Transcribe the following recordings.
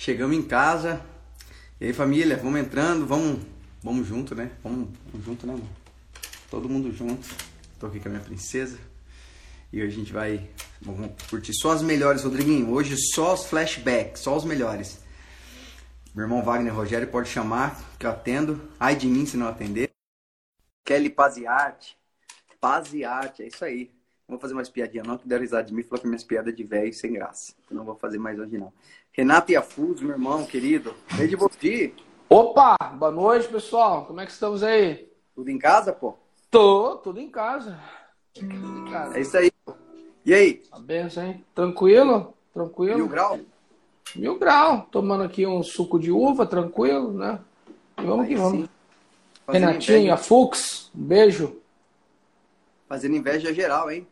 Chegamos em casa. E aí, família, vamos entrando, vamos, vamos junto, né? Vamos, vamos junto, né, amor? Todo mundo junto. Tô aqui com a minha princesa. E hoje a gente vai vamos curtir só as melhores, Rodriguinho. Hoje só os flashbacks, só os melhores. Meu irmão Wagner Rogério pode chamar, que eu atendo. Ai de mim se não atender. Kelly Paziarte. Paziarte, é isso aí. Não vou fazer mais piadinha não, que deram risada de mim falou que minhas piadas de velho sem graça. Então não vou fazer mais hoje não. Renato Iafuso, meu irmão querido. Desde você. Opa, boa noite, pessoal. Como é que estamos aí? Tudo em casa, pô? Tô, tudo em casa. Tudo em casa. É isso aí. E aí? A benção, hein? Tranquilo? Tranquilo? Mil grau? Mil grau. Tomando aqui um suco de uva, tranquilo, né? E vamos Aí que vamos. sim. Renatinho, a Fux, um beijo. Fazendo inveja geral, hein?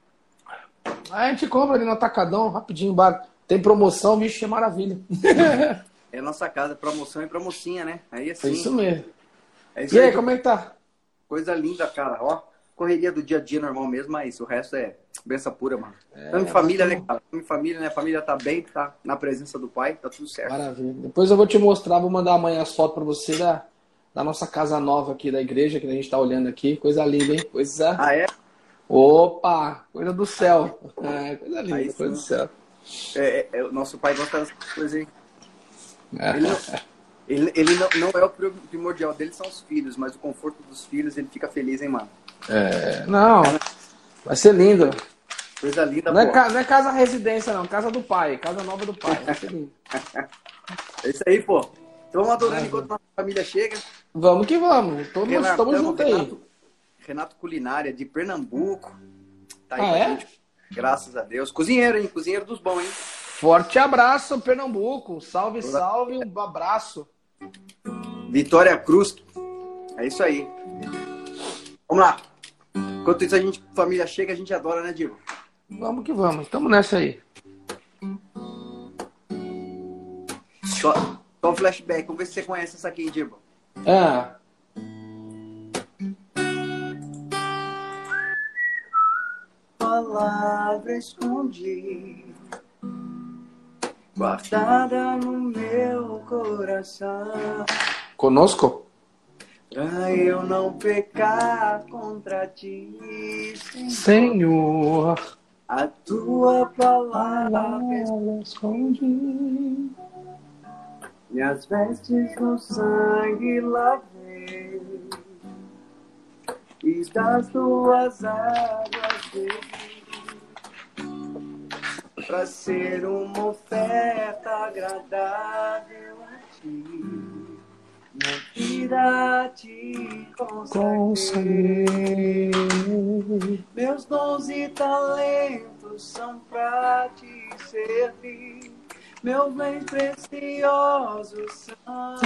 A gente compra ali no Atacadão, rapidinho, bar. Tem promoção, vixe, é maravilha. É nossa casa, promoção e promocinha, né? Aí É assim. isso mesmo. É isso E aí, aí, como é que tá? Coisa linda, cara. Ó, correria do dia a dia normal mesmo, mas o resto é benção pura, mano. Tamo em família, né, cara? Tamo em família, né? A família tá bem, tá na presença do pai, tá tudo certo. Maravilha. Depois eu vou te mostrar, vou mandar amanhã as fotos pra você da, da nossa casa nova aqui da igreja, que a gente tá olhando aqui. Coisa linda, hein? Coisa. Ah, é? Opa! Coisa do céu. É, coisa linda, Aí coisa do céu. É, é, é, o nosso pai gosta dessas coisas, hein? É. Ele, não, ele, ele não, não é o pri- primordial dele, são os filhos, mas o conforto dos filhos, ele fica feliz, hein, mano? É, não, vai ser lindo. Coisa linda, Não é, ca- não é casa residência, não. Casa do pai. Casa nova do pai. Vai ser lindo. É isso aí, pô. Então vamos adorando enquanto nossa família chega. Vamos que vamos. Todos Renato, estamos tamo- juntos aí. Renato, Culinária, de Pernambuco. Tá aí Ah, é? gente. Graças a Deus. Cozinheiro, hein? Cozinheiro dos bons, hein? Forte abraço, Pernambuco. Salve, salve. Um abraço. Vitória Cruz. É isso aí. Vamos lá. Enquanto isso a gente, família chega, a gente adora, né, Diego? Vamos que vamos. Estamos nessa aí. Só, só um flashback. Vamos ver se você conhece essa aqui, Diego. É. Palavra escondi, guardada no meu coração. Conosco? Pra eu não pecar contra ti, Senhor. Senhor. A tua palavra escondi. Minhas vestes no sangue lavei E das tuas águas bebi Pra ser uma oferta agradável a ti Na vida te consagrei Meus dons e talentos são pra te servir meus bens preciosos são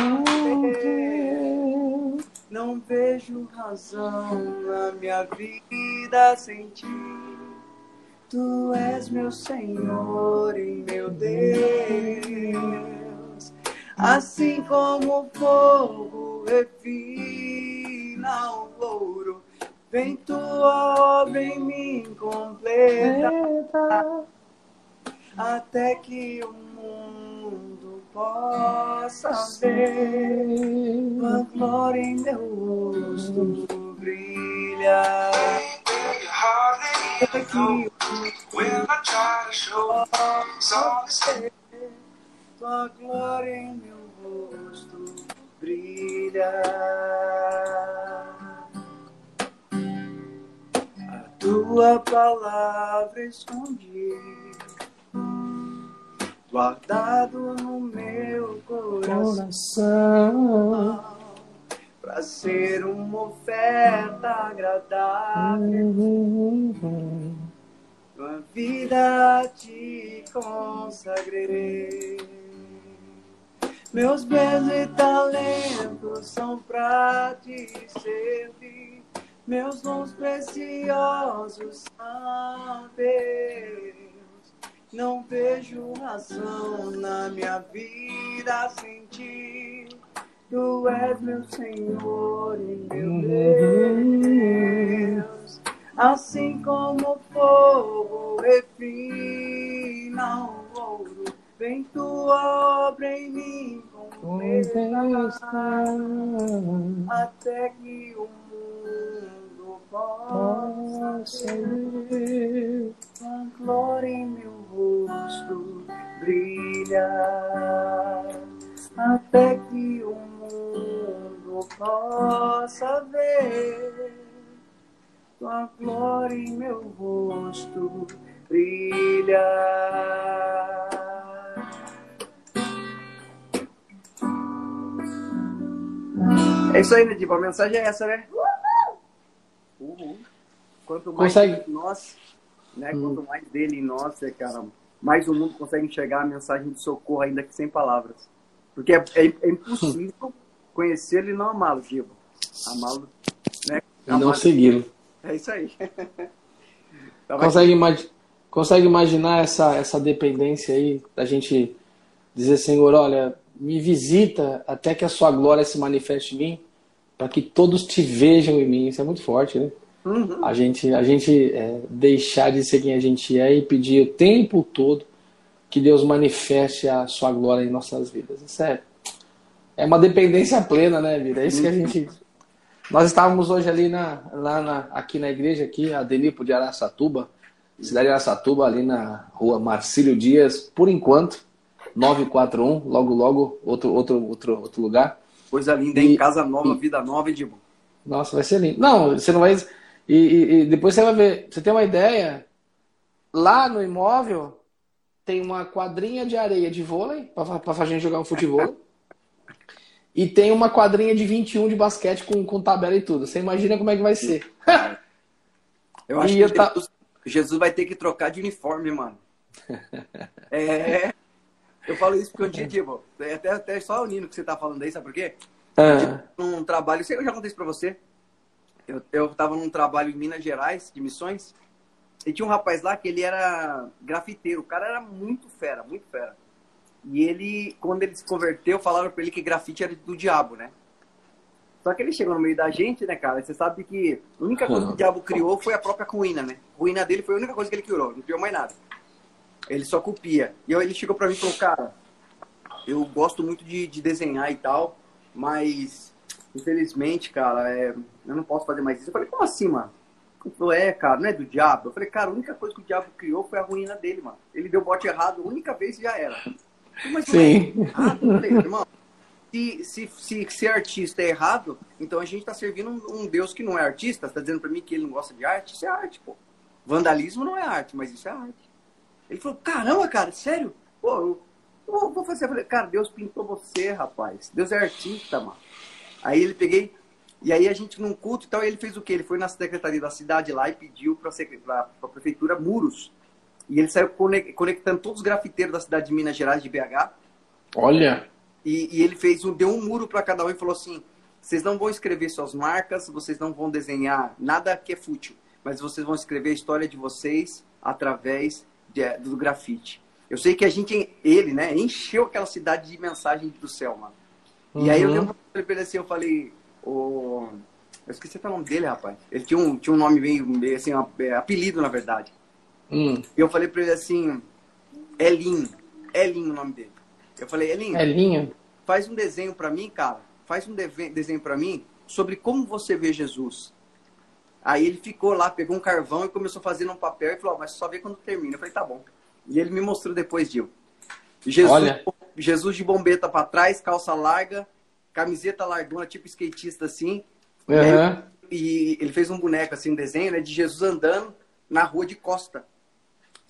teus. Não vejo razão na minha vida sem ti. Tu és meu Senhor e meu Deus. Assim como o fogo refina o ouro, vem tua obra em mim completa até que o mundo possa ver tua glória em meu rosto brilha. Tua glória em meu rosto brilha. A tua palavra escondi guardado no meu coração Coração. Para ser uma oferta agradável. Tua vida te consagrei. Meus bens e talentos são pra te servir. Meus dons preciosos são teus. Não vejo razão na minha vida sem ti. Tu és meu Senhor e meu Deus. Assim como o fogo refina o ouro, Vem tua obra em mim completar, É isso aí, Nediba. A mensagem é essa, né? Uhul. Quanto mais Consegue- nós, né? Quanto mais dele em nós, é, cara, mais o mundo consegue enxergar a mensagem de socorro, ainda que sem palavras. Porque é, é- é impossível conhecê-lo e não amá-lo, Diba. Amá-lo, né? E não segui-lo. É isso aí. Vai- Consegue, imagi- consegue imaginar essa, essa dependência aí da gente dizer, Senhor, olha, me visita até que a sua glória se manifeste em mim, para que todos te vejam em mim. Isso é muito forte, né? Uhum. A gente, a gente é, deixar de ser quem a gente é e pedir o tempo todo que Deus manifeste a sua glória em nossas vidas. Isso é, é uma dependência plena, né, vida? É isso que a gente. Nós estávamos hoje ali na, lá na, aqui na igreja, aqui, a Delipo de Araçatuba, cidade de Araçatuba, ali na rua Marcílio Dias, por enquanto, 941, logo, logo, outro, outro, outro, outro lugar. Coisa linda, hein? E- Casa nova, e- vida nova, hein, Dibo? Nossa, vai ser lindo. Não, você não vai. E, e- e depois você vai ver. Você tem uma ideia? Lá no imóvel tem uma quadrinha de areia de vôlei para pra gente jogar um futebol. E tem uma quadrinha de 21 de basquete com, com tabela e tudo. Você imagina como é que vai ser. Eu acho E que eu Jesus, vai ter que trocar de uniforme, mano. É. Eu falo isso porque um dia, tipo, é até, até só o Nino que você tá falando aí, sabe por quê? Ah, Num trabalho, sei que eu já contei isso pra você. Eu, eu tava num trabalho em Minas Gerais, de missões, e tinha um rapaz lá que ele era grafiteiro. O cara era muito fera, muito fera. E ele, quando ele se converteu, falaram pra ele que grafite era do diabo, né? Só que ele chegou no meio da gente, né, cara? Você sabe que a única coisa que o diabo criou foi a própria ruína, né? A ruína dele foi a única coisa que ele criou, não criou mais nada. Ele só copia. E aí ele chegou pra mim e falou, cara, eu gosto muito de, de desenhar e tal, mas infelizmente, cara, é, eu não posso fazer mais isso. Eu falei, como assim, mano? Ele falou, é, cara, não é do diabo? Eu falei, cara, a única coisa que o diabo criou foi a ruína dele, mano. Ele deu bote errado, a única vez e já era. Mas é Sim. errado? Eu falei, irmão, se, se, se ser artista é errado, então a gente tá servindo um, um Deus que não é artista, você tá dizendo pra mim que ele não gosta de arte? Isso é arte, pô. Vandalismo não é arte, mas isso é arte. Ele falou, caramba, cara, sério? Pô, eu, eu vou fazer. Eu falei, cara, Deus pintou você, rapaz. Deus é artista, mano. Aí ele peguei, e aí a gente num culto, então ele fez o quê? Ele foi na secretaria da cidade lá e pediu pra, pra prefeitura muros. E ele saiu conec- conectando todos os grafiteiros da cidade de Minas Gerais, de BH, olha. E, e ele fez um, deu um muro para cada um e falou assim: vocês não vão escrever suas marcas, vocês não vão desenhar nada que é fútil, mas vocês vão escrever a história de vocês através de- do grafite. Eu sei que a gente, ele, né, encheu aquela cidade de mensagem do céu, mano. E aí eu Uhum. lembro que ele assim, eu falei, o... eu esqueci até o nome dele, rapaz. Ele tinha um, tinha um nome meio, meio assim, um é, apelido, na verdade. Hum, E eu falei pra ele assim, Elin, Elin o nome dele. Eu falei, Elin, é linha? faz um desenho pra mim, cara. Faz um desenho pra mim sobre como você vê Jesus. Aí ele ficou lá, pegou um carvão e começou a fazer num papel e falou, ó, mas só vê quando termina. Eu falei, tá bom. E ele me mostrou depois, Dil. Jesus, Olha. Jesus de bombeta pra trás, calça larga, camiseta largona, tipo skatista assim. E, Aham. e ele fez um boneco assim, um desenho, né, de Jesus andando na rua de costa.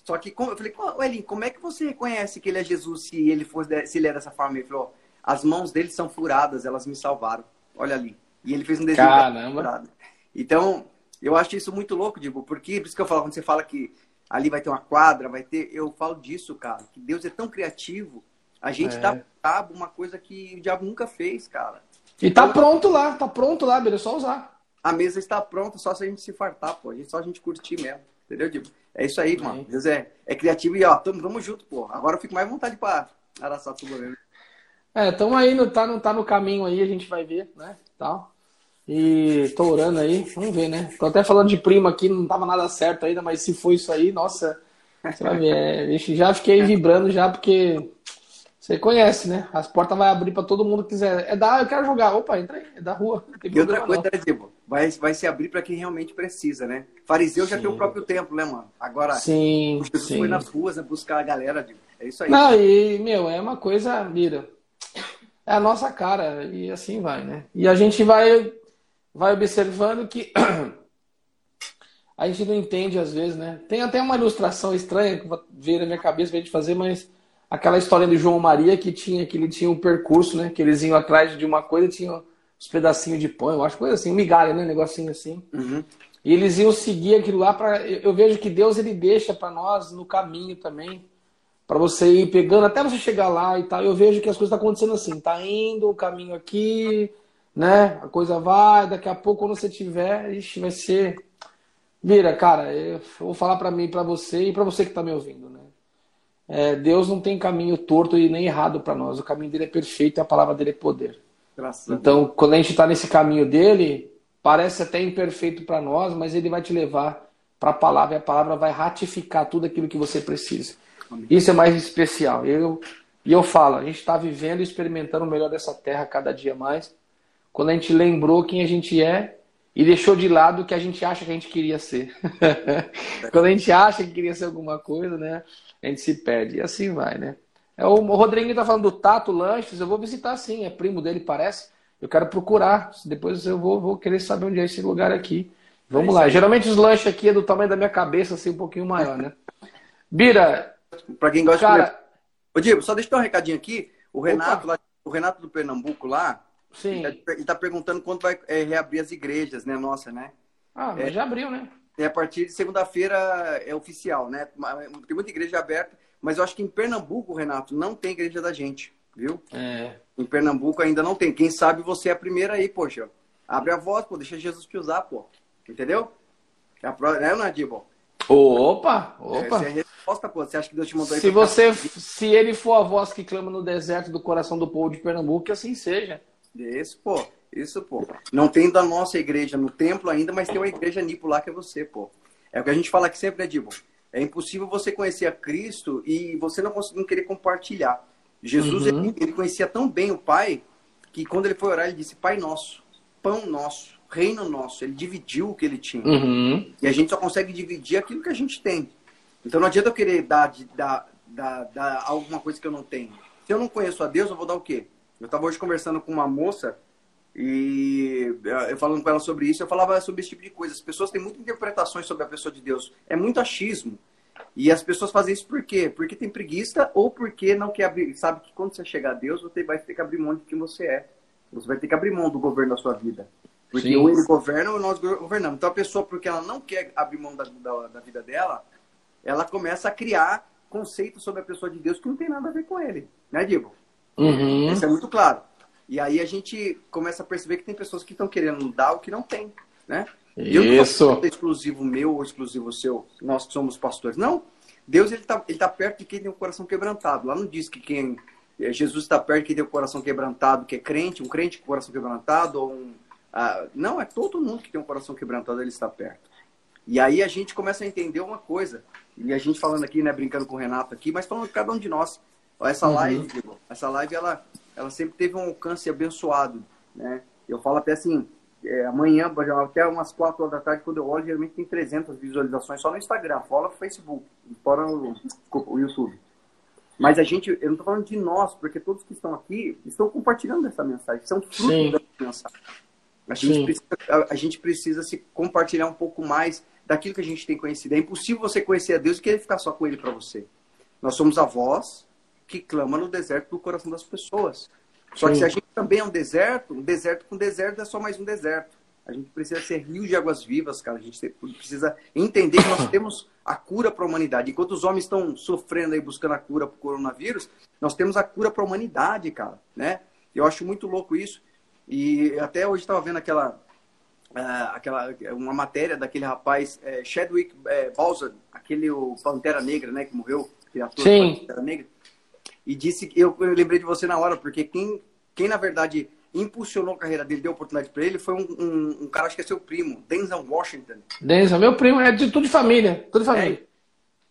Só que como- eu falei, "Ô, Elin, como é que você reconhece que ele é Jesus se ele fosse de- se ele é dessa forma? Ele falou, as mãos dele são furadas, elas me salvaram. Olha ali. E ele fez um desenho Caramba. furado. Então, eu acho isso muito louco, Digo, porque por isso que eu falo, quando você fala que ali vai ter uma quadra, vai ter, eu falo disso, cara, que Deus é tão criativo. A gente É. dá pro diabo uma coisa que o diabo nunca fez, cara. E tá pronto lá, tá pronto lá, Bira, é só usar. A mesa está pronta, só se a gente se fartar, pô. A gente- Só a gente curtir mesmo. Entendeu, Dibo? É isso aí, mano. Deus é, é criativo e, ó, tamo, tamo junto, pô. Agora eu fico mais à vontade pra Araçatuba mesmo. É, tamo aí, no, tá, no, tá no caminho aí, a gente vai ver, né? Tal. E tô orando aí, vamos ver, né? Tô até falando de prima aqui, não tava nada certo ainda, mas se for isso aí, nossa, você vai ver. É, vixe, já fiquei vibrando já, porque Você conhece, né? As portas vai abrir para todo mundo que quiser. É da, eu quero jogar. Opa, entra aí, é da rua. Não E outra coisa, né, Dibo? Vai, vai se abrir para quem realmente precisa, né? Fariseu já Sim. tem o próprio templo, né, mano? Agora. Sim, Jesus sim. foi nas ruas né, buscar a galera, Dibo. É isso aí. Não, e, meu, é uma coisa, mira. É a nossa cara, e assim vai, né? E a gente vai, vai observando que a gente não entende às vezes, né? Tem até uma ilustração estranha que veio na minha cabeça pra gente fazer, mas aquela história do João Maria que tinha, que ele tinha um percurso, né? Que eles iam atrás de uma coisa e tinham os pedacinhos de pão, eu acho coisa assim, migalha, né? Negocinho assim. Uhum. E eles iam seguir aquilo lá para. Eu vejo que Deus ele deixa para nós no caminho também, para você ir pegando até você chegar lá e tal. Eu vejo que as coisas estão acontecendo assim, tá indo o caminho aqui, né? A coisa vai, daqui a pouco quando você tiver, ixi, vai ser. Vira, cara, eu vou falar para mim, para você e para você que tá me ouvindo, né? É, Deus não tem caminho torto e nem errado para nós. O caminho dele é perfeito e a palavra dele é poder. Graças. Então, quando a gente está nesse caminho dele, parece até imperfeito para nós, mas ele vai te levar para a palavra e a palavra vai ratificar tudo aquilo que você precisa. Amém. Isso é mais especial. Eu, e eu falo, a gente está vivendo e experimentando o melhor dessa terra cada dia mais. Quando a gente lembrou quem a gente é e deixou de lado o que a gente acha que a gente queria ser. quando a gente acha que queria ser alguma coisa, né? A gente se perde. E assim vai, né? É, O Rodriguinho tá falando do Tato Lanches, eu vou visitar sim, é primo dele, parece. Eu quero procurar, depois eu vou, vou querer saber onde é esse lugar aqui. Vamos É lá. Geralmente os lanches aqui é do tamanho da minha cabeça, assim, um pouquinho maior, né? Bira, Pra quem gosta de comer. cara, Ô, Diego, só deixa eu dar um recadinho aqui. O. Renato, lá, o Renato do Pernambuco lá, sim. ele tá- ele tá perguntando quando vai é, reabrir as igrejas, né? Nossa, né? Ah, mas já abriu, né? É a partir de segunda-feira é oficial, né? Tem muita igreja aberta, mas eu acho que em Pernambuco, Renato, não tem igreja da gente, viu? É. Em Pernambuco ainda não tem. Quem sabe você é a primeira aí, poxa. Abre a voz, pô, deixa Jesus te usar, pô. Entendeu? É a prova, né, Nadibo? Opa, opa. Essa é a resposta, pô. Você acha que Deus te mandou aí Se você, se ele for a voz que clama no deserto do coração do povo de Pernambuco, que assim seja. Isso, pô. Isso, pô. Não tem da nossa igreja no templo ainda, mas tem uma igreja nipo lá que é você, pô. É o que a gente fala aqui sempre, né, Dibo? É impossível você conhecer a Cristo e você não conseguir não querer compartilhar. Jesus, Uhum. ele, ele conhecia tão bem o Pai que quando ele foi orar, ele disse: Pai nosso, pão nosso, reino nosso. Ele dividiu o que ele tinha. Uhum. E a gente só consegue dividir aquilo que a gente tem. Então não adianta eu querer dar, de- dar, dar, dar alguma coisa que eu não tenho. Se eu não conheço a Deus, eu vou dar o quê? Eu estava hoje conversando com uma moça e eh, eu falando com ela sobre isso, eu falava sobre esse tipo de coisa. As pessoas têm muitas interpretações sobre a pessoa de Deus. É muito achismo. E as pessoas fazem isso por quê? Porque tem preguiça ou porque não quer abrir. Sabe que quando você chegar a Deus, você vai ter que abrir mão de quem você é. Você vai ter que abrir mão do governo da sua vida. Porque Sim. ou ele governa ou nós governamos. Então a pessoa, porque ela não quer abrir mão da, da, da vida dela, ela começa a criar conceitos sobre a pessoa de Deus que não tem nada a ver com ele. Né, Diego? Uhum. Isso é muito claro. E aí a gente começa a perceber que tem pessoas que estão querendo dar o que não tem, né? E eu não Isso. exclusivo meu ou exclusivo seu, nós que somos pastores. Não. Deus ele tá, ele tá perto de quem tem o coração quebrantado. Lá não diz que quem eh, Jesus está perto de quem tem o coração quebrantado, que é crente, um crente com o coração quebrantado ou um ah, não, é todo mundo que tem um coração quebrantado, ele está perto. E aí a gente começa a entender uma coisa. E a gente falando aqui, né, brincando com o Renato aqui, mas falando de cada um de nós. Essa Uhum. live, essa live ela, ela sempre teve um alcance abençoado, né? Eu falo até assim, é, amanhã, até umas 4 horas da tarde, quando eu olho, geralmente tem 300 visualizações só no Instagram, fora o Facebook, fora o, desculpa, o YouTube. Mas a gente, eu não estou falando de nós, porque todos que estão aqui estão compartilhando essa mensagem, são frutos Sim. dessa mensagem. A gente, precisa, a, a gente precisa se compartilhar um pouco mais daquilo que a gente tem conhecido. É impossível você conhecer a Deus e querer ficar só com Ele para você. Nós somos a voz que clama no deserto do coração das pessoas. Só que Sim. se a gente também é um deserto, um deserto com deserto é só mais um deserto. A gente precisa ser rio de águas vivas, cara. A gente precisa entender que nós temos a cura para a humanidade. Enquanto os homens estão sofrendo aí, buscando a cura para o coronavírus, nós temos a cura para a humanidade, cara. Né? Eu acho muito louco isso. E até hoje estava vendo aquela, ah, aquela uma matéria daquele rapaz, eh, Chadwick eh, Boseman, aquele o Pantera Negra, né, que morreu, aquele ator Sim. Pantera Negra. E disse que eu, eu lembrei de você na hora, porque quem, quem na verdade impulsionou a carreira dele, deu oportunidade para ele, foi um, um, um cara, acho que é seu primo, Denzel Washington. Denzel, meu primo, é de tudo de família. Tudo de família.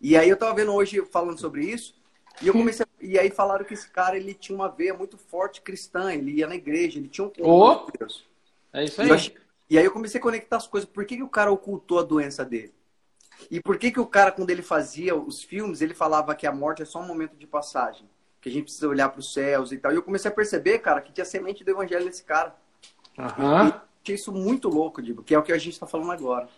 E aí eu tava vendo hoje falando sobre isso, E eu comecei, e aí falaram que esse cara ele tinha uma veia muito forte cristã, ele ia na igreja, ele tinha um com Deus. É isso E aí. eu achei- E aí eu comecei a conectar as coisas. Por que, que o cara ocultou a doença dele? E por que, que o cara, quando ele fazia os filmes, ele falava que a morte é só um momento de passagem? Que a gente precisa olhar para os céus e tal. E eu comecei a perceber, cara, que tinha semente do evangelho nesse cara. Aham. Eu achei isso muito louco, Dibo, que é o que a gente está falando agora.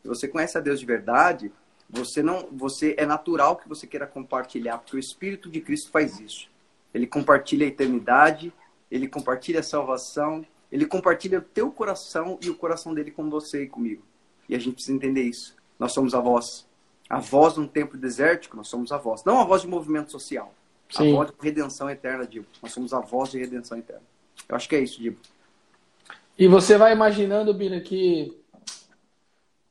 Se você conhece a Deus de verdade, você não, você é natural que você queira compartilhar, porque o Espírito de Cristo faz isso. Ele compartilha a eternidade, ele compartilha a salvação, ele compartilha o teu coração e o coração dele com você e comigo. E a gente precisa entender isso. Nós somos a voz. A voz num tempo desértico, nós somos a voz. Não a voz de movimento social. A Sim. voz de redenção eterna, Dibo. Nós somos a voz de redenção eterna. Eu acho que é isso, Dibo. E você vai imaginando, Bira, que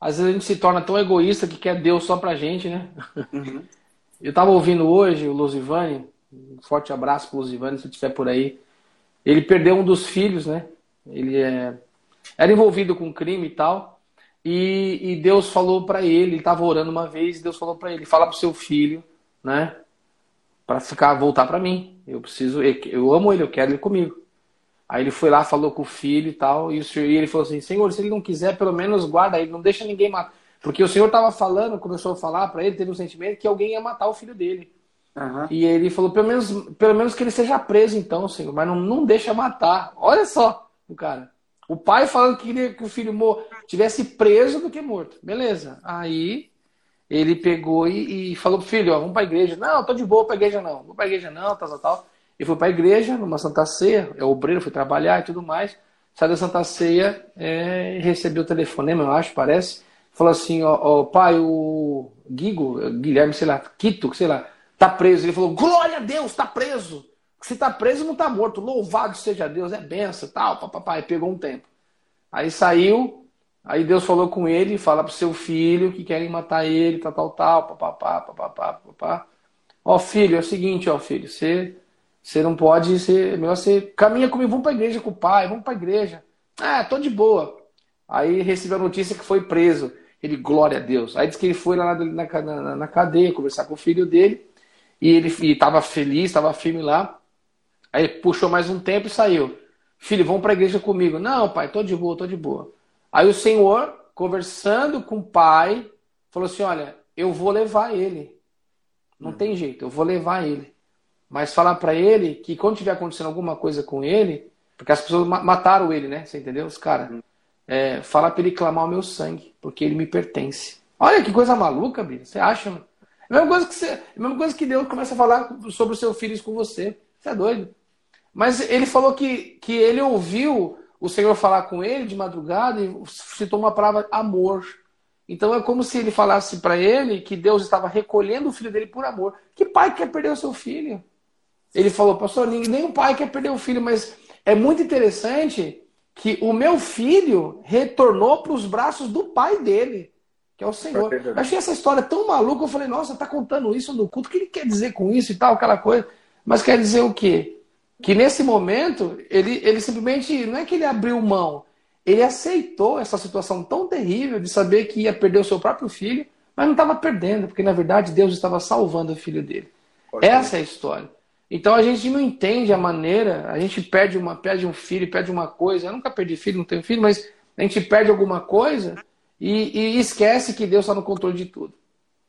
às vezes a gente se torna tão egoísta que quer Deus só pra gente, né? Uhum. Eu tava ouvindo hoje o Lusivani, um forte abraço pro Lusivani, se estiver por aí. Ele perdeu um dos filhos, né? Ele é... era envolvido com crime e tal. E, e Deus falou pra ele, ele tava orando uma vez, e Deus falou pra ele, fala pro seu filho, né? Pra ficar, voltar pra mim. Eu preciso, eu, amo ele, eu quero ele comigo. Aí ele foi lá, falou com o filho e tal, e, o senhor, e ele falou assim: Senhor, se ele não quiser, pelo menos guarda ele, não deixa ninguém matar. Porque o senhor estava falando, começou a falar para ele, teve um sentimento que alguém ia matar o filho dele. Aham. E ele falou: pelo menos, pelo menos que ele seja preso, então, senhor, mas não, não deixa matar. Olha só o cara. O pai falando que queria que o filho mor tivesse preso do que morto. Beleza. Aí ele pegou e, e falou pro filho: ó, vamos pra igreja. Não, tô de boa pra igreja não. Vou pra igreja não, tal, tal, tal. E foi pra igreja, numa Santa Ceia. É obreiro, foi trabalhar e tudo mais. Saiu da Santa Ceia, é, recebeu o telefonema, eu acho, parece. Falou assim: ó, ó, pai, o Guigo, Guilherme, sei lá, Quito, sei lá, tá preso. Ele falou: glória a Deus, tá preso. Se tá preso, não tá morto. Louvado seja Deus, é benção, tal, papai. Pegou um tempo. Aí saiu, aí Deus falou com ele, fala pro seu filho que querem matar ele, tal, tal, tal, papapá, papapá, papapá. Ó, filho, é o seguinte, ó, filho, você, você não pode ser, é melhor você caminha comigo, vamos pra igreja com o pai, vamos pra igreja. Ah, tô de boa. Aí recebeu a notícia que foi preso. Ele, glória a Deus. Aí disse que ele foi lá na, na, na, na cadeia conversar com o filho dele, e ele estava feliz, estava firme lá. Aí puxou mais um tempo e saiu. Filho, vamos para a igreja comigo. Não, pai, tô de boa, tô de boa. Aí o senhor, conversando com o pai, falou assim: Olha, eu vou levar ele. Não tem jeito, eu vou levar ele. Mas falar para ele que quando tiver acontecendo alguma coisa com ele, porque as pessoas ma- mataram ele, né? Você entendeu? Os caras. É, fala para ele clamar o meu sangue, porque ele me pertence. Olha que coisa maluca, Bia. Você acha? mano? É a mesma coisa que, você, é a mesma coisa que Deus começa a falar sobre o seu filho isso com você. Você é doido. Mas ele falou que, que ele ouviu o Senhor falar com ele de madrugada e citou uma palavra amor. Então é como se ele falasse para ele que Deus estava recolhendo o filho dele por amor. Que pai quer perder o seu filho? Ele falou, pastor, ninguém- nenhum pai quer perder o filho, mas é muito interessante que o meu filho retornou para os braços do pai dele, que é o Senhor. Eu achei essa história tão maluca, eu falei, nossa, tá contando isso no culto, o que ele quer dizer com isso e tal, aquela coisa. Mas quer dizer o quê? Que nesse momento, ele, ele simplesmente, não é que ele abriu mão, ele aceitou essa situação tão terrível de saber que ia perder o seu próprio filho, mas não estava perdendo, porque na verdade Deus estava salvando o filho dele. Pode Essa é a história. Então a gente não entende a maneira, a gente perde uma, perde um filho, perde uma coisa. Eu nunca perdi filho, não tenho filho, mas a gente perde alguma coisa e, e esquece que Deus está no controle de tudo.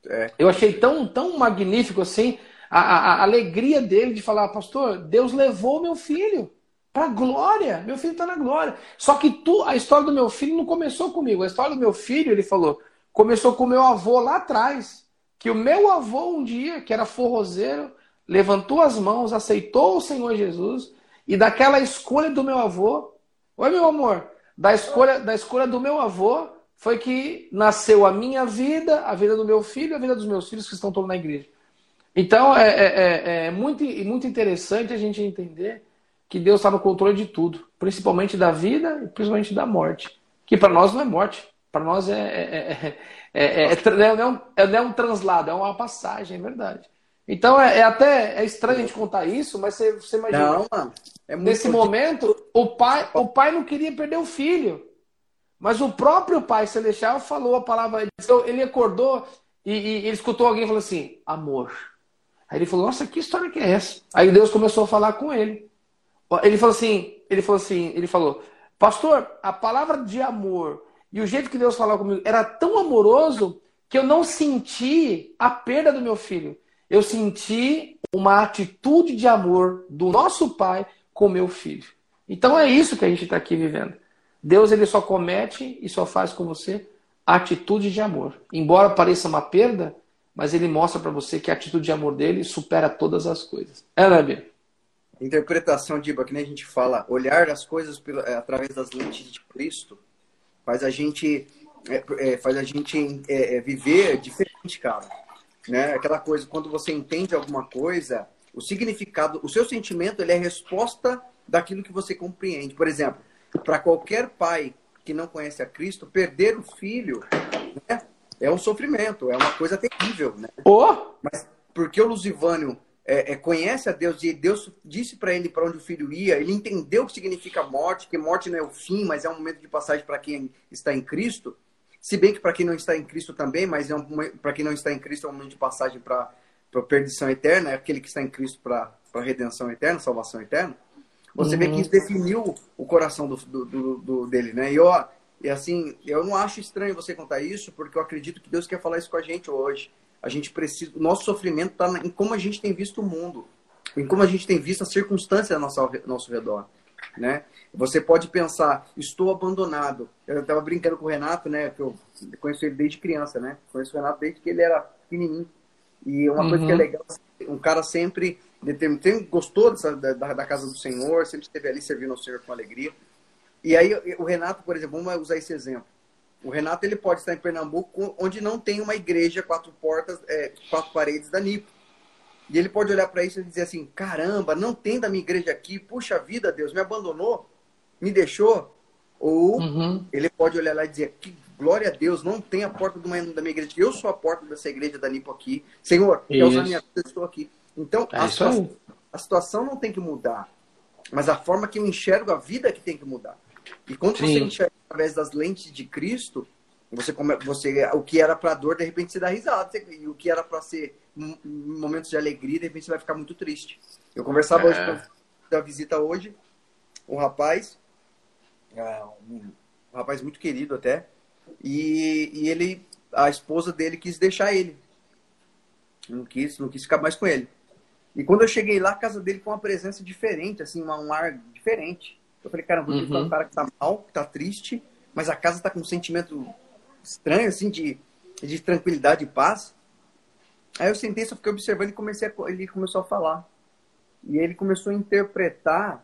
É. Eu achei tão, tão magnífico assim a, a- a alegria dele de falar, pastor, Deus levou meu filho para glória. Meu filho está na glória. Só que tu, a história do meu filho não começou comigo. A história do meu filho, ele falou, começou com o meu avô lá atrás. Que o meu avô um dia, que era forrozeiro, levantou as mãos, aceitou o Senhor Jesus e daquela escolha do meu avô, oi meu amor, da escolha da escolha do meu avô foi que nasceu a minha vida, a vida do meu filho, a vida dos meus filhos que estão todos na igreja. Então é, é- é- é muito, muito interessante a gente entender que Deus está no controle de tudo, principalmente da vida e principalmente da morte. Que para nós não é morte, para nós é, é, é, é, é, não é um, é- é um translado, é uma passagem, é verdade. Então é, é até é estranho a gente contar isso, mas você, você imagina. Não, mano. É Nesse momento, o pai, o pai não queria perder o filho. Mas o próprio Pai Celestial falou a palavra. Ele acordou e, e ele escutou alguém falando assim: amor. Aí ele falou, nossa, que história que é essa? Aí Deus começou a falar com ele. Ele falou assim, ele falou assim, ele falou, pastor, a palavra de amor e o jeito que Deus falou comigo era tão amoroso que eu não senti a perda do meu filho. Eu senti uma atitude de amor do nosso pai com meu filho. Então é isso que a gente está aqui vivendo. Deus ele só comete e só faz com você atitude de amor. Embora pareça uma perda, mas ele mostra para você que a atitude de amor dele supera todas as coisas. É, né, Interpretação, Diba, que nem a gente fala, olhar as coisas é, através das lentes de Cristo faz a gente, é, é, faz a gente é, é, viver diferente, cara. Né? Aquela coisa, quando você entende alguma coisa, o significado, o seu sentimento, ele é resposta daquilo que você compreende. Por exemplo, para qualquer pai que não conhece a Cristo, perder o filho né, é um sofrimento, é uma coisa terrível. Né? Oh! Mas porque o Lusivânio é, é, conhece a Deus e Deus disse para ele para onde o filho ia, ele entendeu o que significa morte, que morte não é o fim, mas é um momento de passagem para quem está em Cristo. Se bem que para quem não está em Cristo também, mas é um, para quem não está em Cristo é um momento de passagem para a perdição eterna, é aquele que está em Cristo para a redenção eterna, salvação eterna. Você uhum. vê que isso definiu o coração do, do, do, do, dele, né? E, ó, e assim, eu não acho estranho você contar isso, porque eu acredito que Deus quer falar isso com a gente hoje. A gente precisa. O nosso sofrimento está em como a gente tem visto o mundo, em como a gente tem visto a circunstância ao nosso, nosso redor. Né? Você pode pensar, estou abandonado. Eu estava brincando com o Renato, né? Que eu conheço ele desde criança, né? Conheço o Renato desde que ele era pequenininho. E uma uhum. coisa que é uhum. legal, um cara sempre sempre gostou dessa, da, da, casa do Senhor, sempre esteve ali servindo ao Senhor com alegria. E aí o Renato, por exemplo, vamos usar esse exemplo. O Renato ele pode estar em Pernambuco, onde não tem uma igreja quatro portas, é, quatro paredes da NIP. E ele pode olhar para isso e dizer assim: caramba, não tem da minha igreja aqui, puxa vida, Deus me abandonou, me deixou. Ou uhum. ele pode olhar lá e dizer: que glória a Deus, não tem a porta da minha igreja, eu sou a porta dessa igreja da NIPO aqui. Senhor, quer usar minha vida, estou aqui. Então, é a, situação, a, situação, não tem que mudar, mas a forma que eu enxergo a vida é que tem que mudar. E quando Sim. você enxerga através das lentes de Cristo, você, você o que era para dor, de repente você dá risada. E o que era para ser momentos de alegria, de repente você vai ficar muito triste. Eu conversava é. hoje da visita hoje, um rapaz, é, um, um rapaz muito querido até, e, e ele, a esposa dele quis deixar ele. Não quis, não quis ficar mais com ele. E quando eu cheguei lá, a casa dele com uma presença diferente, assim, um ar diferente. Eu falei, cara, vou uhum. um cara que tá mal, que tá triste, mas a casa tá com um sentimento estranho, assim, de, de tranquilidade e paz. Aí eu sentei, só fiquei observando e comecei a, ele começou a falar. E ele começou a interpretar,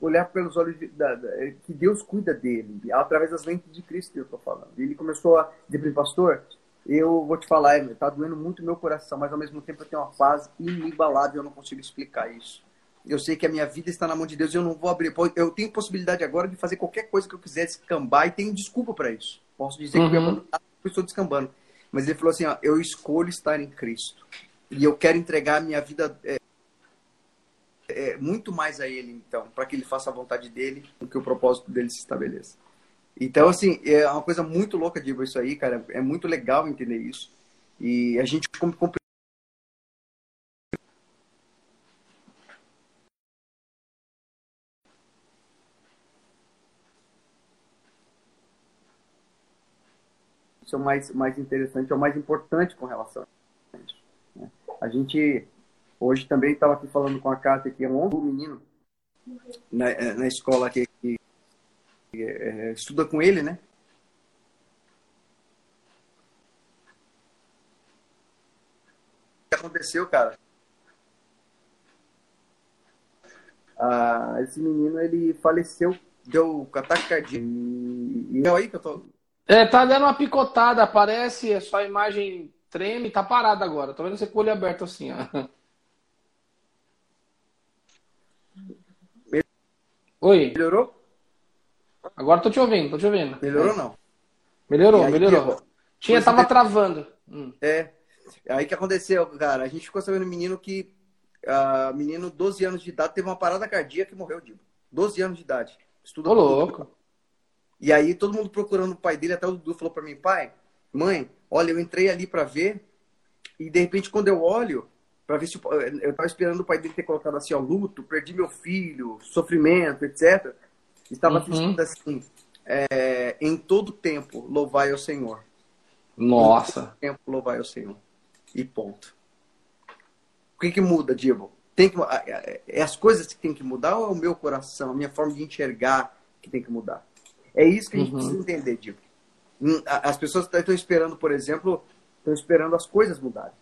olhar pelos olhos de, da, da, que Deus cuida dele, através das lentes de Cristo que eu tô falando. E ele começou a dizer, pastor, eu vou te falar, está doendo muito meu coração, mas ao mesmo tempo eu tenho uma paz inigualável, eu não consigo explicar isso. Eu sei que a minha vida está na mão de Deus e eu não vou abrir. Eu tenho possibilidade agora de fazer qualquer coisa que eu quiser descambar e tenho desculpa para isso. Posso dizer uhum. que eu estou descambando. Mas ele falou assim: ó, eu escolho estar em Cristo. E eu quero entregar a minha vida é, é, muito mais a Ele, então, para que Ele faça a vontade dele, para que o propósito dele se estabeleça. Então, assim, é uma coisa muito louca de isso aí, cara. É muito legal entender isso. E a gente compreende isso é o mais, mais interessante, é o mais importante com relação a isso. Né? A gente, hoje também estava aqui falando com a Cátia, que é um menino na, na escola aqui, que é, estuda com ele, né? O que aconteceu, cara? Ah, esse menino, ele faleceu, deu cardíaco. E, é aí que eu tô... É, tá dando uma picotada, aparece, a sua imagem treme, tá parada agora. Tô vendo você com o olho aberto assim, ó. Oi. Melhorou? Agora tô te ouvindo, tô te ouvindo. Melhorou não? Melhorou, aí, melhorou. Que... Tinha, tava travando. Hum. É. Aí que aconteceu, cara? A gente ficou sabendo um menino que. Uh, menino, 12 anos de idade, teve uma parada cardíaca e morreu, Dibo. 12 anos de idade. Estuda Ô, louco. E aí todo mundo procurando o pai dele, até o Dudu falou para mim, pai, mãe, olha, eu entrei ali para ver, e de repente quando eu olho para ver se o- eu estava esperando o pai dele ter colocado assim, ó, luto, perdi meu filho, sofrimento, etc. Estava Uhum. escrito assim, é, em todo tempo louvai ao Senhor. Nossa. tempo louvar ao Senhor. E ponto. O que, que muda, Diego? Tem que, é as coisas que tem que mudar ou é o meu coração, a minha forma de enxergar que tem que mudar? É isso que a gente Uhum. precisa entender, Diego. Hum, As pessoas estão esperando, por exemplo, estão esperando as coisas mudarem.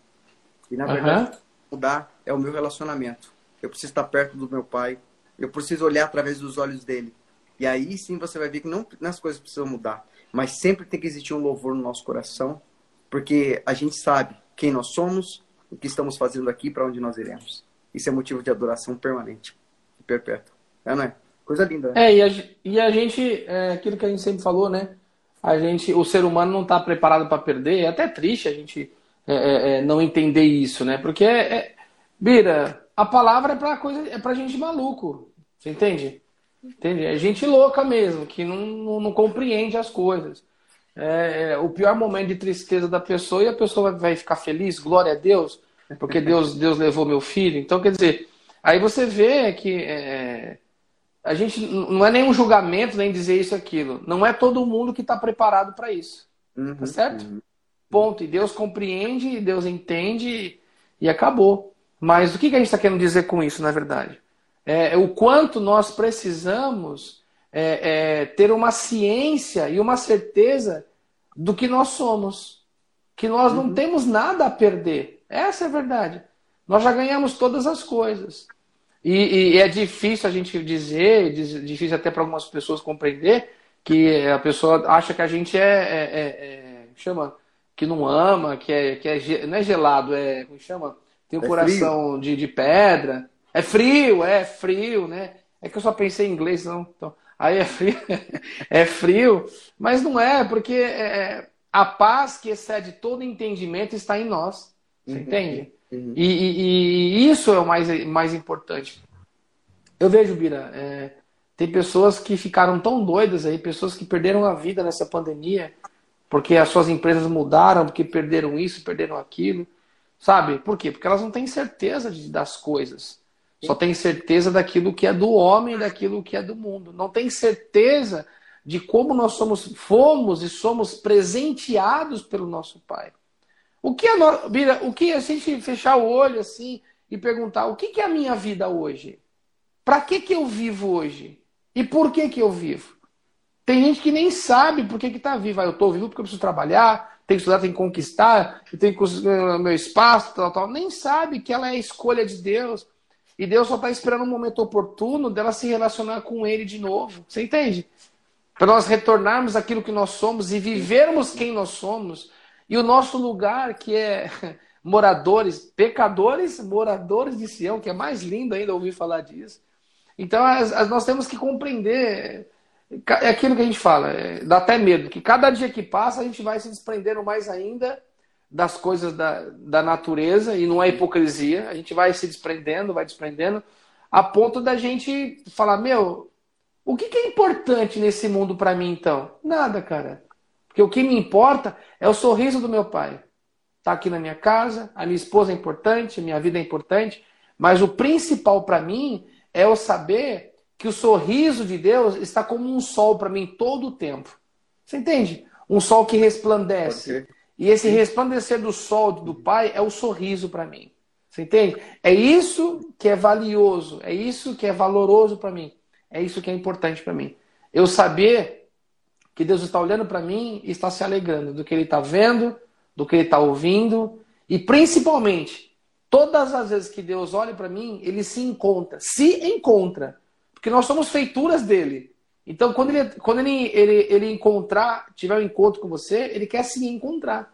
E na verdade, Aham. mudar é o meu relacionamento. Eu preciso estar perto do meu pai. Eu preciso olhar através dos olhos dele. E aí sim você vai ver que não as coisas precisam mudar, mas sempre tem que existir um louvor no nosso coração, porque a gente sabe quem nós somos, o que estamos fazendo aqui, para onde nós iremos. Isso é motivo de adoração permanente e perpétua. É, não é? Coisa linda, né? É, e a, e a gente, é aquilo que a gente sempre falou, né? A gente, o ser humano não está preparado para perder. É até triste a gente é, é, é, não entender isso, né? Porque, é, é- Bira, a palavra é para coisa, é para gente maluco. Você entende? Entende? É gente louca mesmo, que não, não, não compreende as coisas. É, é o pior momento de tristeza da pessoa e a pessoa vai, vai ficar feliz, glória a Deus, porque Deus, Deus levou meu filho. Então, quer dizer, aí você vê que é, a gente não é nenhum julgamento nem dizer isso aquilo. Não é todo mundo que está preparado para isso. Uhum, Tá certo? uhum. Ponto. E Deus compreende, e Deus entende e acabou. Mas o que que a gente está querendo dizer com isso, na verdade? É o quanto nós precisamos é, é, ter uma ciência e uma certeza do que nós somos. Que nós não temos nada a perder. Essa é a verdade. Nós já ganhamos todas as coisas. E, e é difícil a gente dizer, diz- difícil até para algumas pessoas compreender, que a pessoa acha que a gente é, é- é- é- chama, que não ama, que é, que é não é gelado, é, como chama? Tem um É coração de, de pedra. É frio, é frio, né? É que eu só pensei em inglês, não. Então, aí é frio, é frio, mas não é, porque é, a paz que excede todo entendimento está em nós. Você Uhum. entende? Uhum. E, e- e isso é o mais, mais importante. Eu vejo, Bira, é, tem pessoas que ficaram tão doidas aí, pessoas que perderam a vida nessa pandemia, porque as suas empresas mudaram, porque perderam isso, perderam aquilo. Sabe? Por quê? Porque elas não têm certeza de- das coisas. Só têm certeza daquilo que é do homem e daquilo que é do mundo. Não tem certeza de como nós somos, fomos e somos presenteados pelo nosso Pai. O que, a no... Bira, o que a gente fechar o olho assim e perguntar o que, que é a minha vida hoje? Para que, que eu vivo hoje? E por que, que eu vivo? Tem gente que nem sabe por que está vivo. Ah, eu estou vivo porque eu preciso trabalhar, tenho que estudar, tenho que conquistar, tenho que conseguir meu espaço, tal, tal. Nem sabe que ela é a escolha de Deus. E Deus só está esperando um momento oportuno dela se relacionar com Ele de novo. Você entende? Para nós retornarmos aquilo que nós somos e vivermos quem nós somos. E o nosso lugar, que é moradores, pecadores, moradores de Sião, que é mais lindo ainda ouvir falar disso. Então, as- as- nós temos que compreender. É aquilo que a gente fala, é, dá até medo, que cada dia que passa a gente vai se desprendendo mais ainda das coisas da, da natureza, e não é hipocrisia, a gente vai se desprendendo, vai desprendendo, a ponto da gente falar: meu, o que, que é importante nesse mundo para mim então? Nada, cara. Porque o que me importa é o sorriso do meu pai. Tá aqui na minha casa, a minha esposa é importante, a minha vida é importante, mas o principal para mim é eu saber que o sorriso de Deus está como um sol para mim todo o tempo. Você entende? Um sol que resplandece. E esse resplandecer do sol do Pai é o sorriso para mim. Você entende? É isso que é valioso, é isso que é valoroso para mim, é isso que é importante para mim. Eu saber que Deus está olhando para mim e está se alegrando do que Ele está vendo, do que Ele está ouvindo e principalmente todas as vezes que Deus olha para mim, Ele se encontra, se encontra, porque nós somos feituras dele. Então, quando ele, quando ele, ele, ele encontrar, tiver um encontro com você, ele quer se encontrar.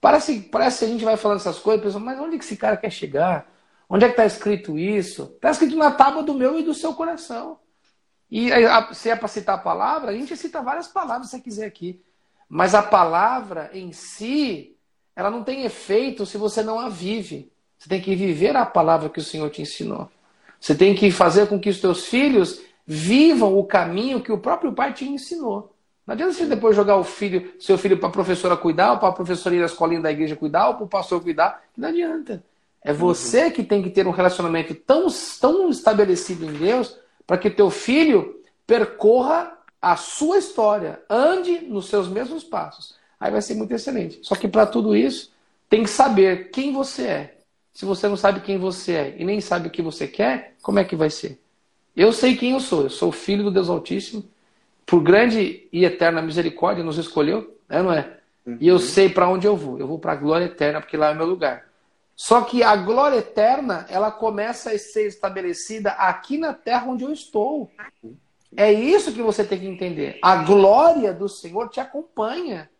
Parece, parece que a gente vai falando essas coisas, pessoal, mas onde que esse cara quer chegar? Onde é que está escrito isso? Está escrito na tábua do meu e do seu coração. E a- se é para citar a palavra, a gente cita várias palavras se você quiser aqui. Mas a palavra em si, ela não tem efeito se você não a vive. Você tem que viver a palavra que o Senhor te ensinou. Você tem que fazer com que os teus filhos vivam o caminho que o próprio pai te ensinou. Não adianta você depois jogar o filho, seu filho para a professora cuidar, ou para a professora ir à escolinha da igreja cuidar, ou para o pastor cuidar. Não adianta. É você que tem que ter um relacionamento tão, tão estabelecido em Deus para que teu filho percorra a sua história, ande nos seus mesmos passos. Aí vai ser muito excelente. Só que para tudo isso, tem que saber quem você é. Se você não sabe quem você é e nem sabe o que você quer, como é que vai ser? Eu sei quem eu sou. Eu sou filho do Deus Altíssimo. Por grande e eterna misericórdia nos escolheu, é, não é? Uhum. E eu sei para onde eu vou. Eu vou para a glória eterna, porque lá é o meu lugar. Só que a glória eterna, ela começa a ser estabelecida aqui na terra onde eu estou. É isso que você tem que entender. A glória do Senhor te acompanha.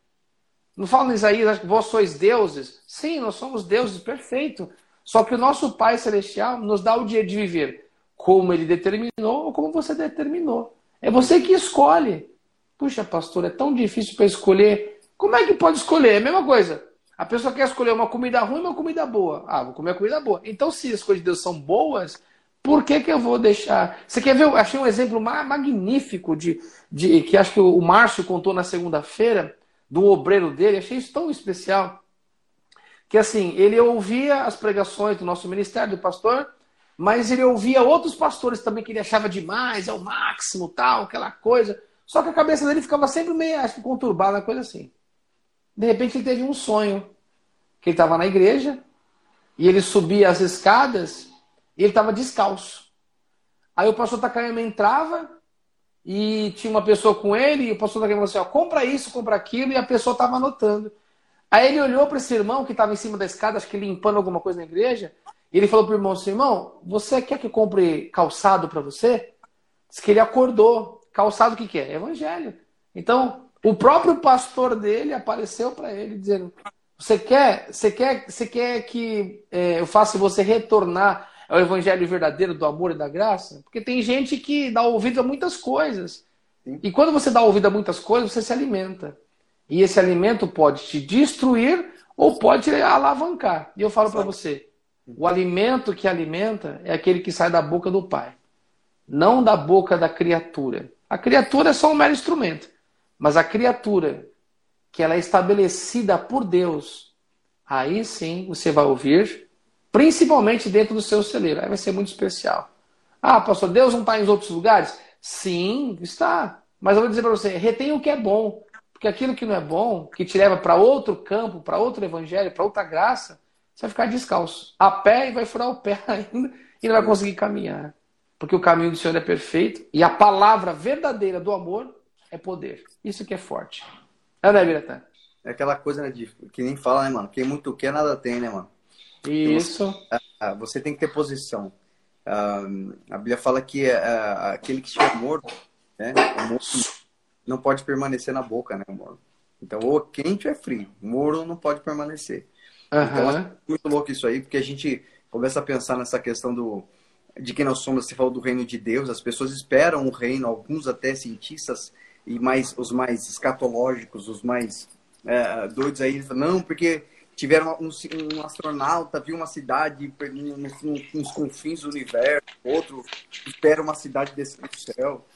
Não fala em Isaías, que vós sois deuses. Sim, nós somos deuses, perfeito. Só que o nosso Pai Celestial nos dá o dia de viver como ele determinou ou como você determinou. É você que escolhe. Puxa, pastor, é tão difícil para escolher. Como é que pode escolher? É a mesma coisa. A pessoa quer escolher uma comida ruim ou uma comida boa. Ah, vou comer a comida boa. Então, se as coisas de Deus são boas, por que, que eu vou deixar? Você quer ver? Eu achei um exemplo magnífico de, de que acho que o Márcio contou na segunda-feira, do obreiro dele. Achei isso tão especial. Que assim, ele ouvia as pregações do nosso ministério, do pastor, mas ele ouvia outros pastores também que ele achava demais, é o máximo, tal, aquela coisa. Só que a cabeça dele ficava sempre meio, acho conturbada, coisa assim. De repente ele teve um sonho, que ele estava na igreja, e ele subia as escadas, e ele estava descalço. Aí o pastor Takayama entrava, e tinha uma pessoa com ele, e o pastor Takayama falou assim, ó, compra isso, compra aquilo, e a pessoa estava anotando. Aí ele olhou para esse irmão que estava em cima da escada, acho que limpando alguma coisa na igreja, e ele falou para o irmão assim, irmão, você quer que eu compre calçado para você? Diz que ele acordou. Calçado o que, que é? Evangelho. Então, o próprio pastor dele apareceu para ele dizendo: Você quer, você quer, você quer que é, eu faça você retornar ao evangelho verdadeiro do amor e da graça? Porque tem gente que dá ouvido a muitas coisas. Sim. E quando você dá ouvido a muitas coisas, você se alimenta. E esse alimento pode te destruir ou pode te alavancar. E eu falo para você: o alimento que alimenta é aquele que sai da boca do Pai, não da boca da criatura. A criatura é só um mero instrumento, mas a criatura que ela é estabelecida por Deus, aí sim você vai ouvir, principalmente dentro do seu celeiro. Aí vai ser muito especial. Ah, pastor, Deus não está em outros lugares? Sim, está. Mas eu vou dizer para você, retém o que é bom. Porque aquilo que não é bom, que te leva para outro campo, para outro evangelho, para outra graça, você vai ficar descalço, a pé e vai furar o pé ainda e não vai conseguir caminhar. Porque o caminho do Senhor é perfeito e a palavra verdadeira do amor é poder. Isso que é forte. É, né, Biratã? É aquela coisa né, de, que nem fala, né, mano? Quem muito quer, nada tem, né, mano? Isso. Você, ah, ah, você, tem que ter posição. Uh, a Bíblia fala que uh, aquele que estiver morto, né, morto não pode permanecer na boca, né, amor? Então, ou quente ou é frio. Moro não pode permanecer. Uhum. Então, é muito louco isso aí, porque a gente começa a pensar nessa questão do de quem nós somos, você falou do reino de Deus, as pessoas esperam o reino, alguns até cientistas e mais os mais escatológicos, os mais é, doidos aí, não, porque tiveram um, um, astronauta, viu uma cidade nos, nos, confins do universo, outro espera uma cidade desse do céu.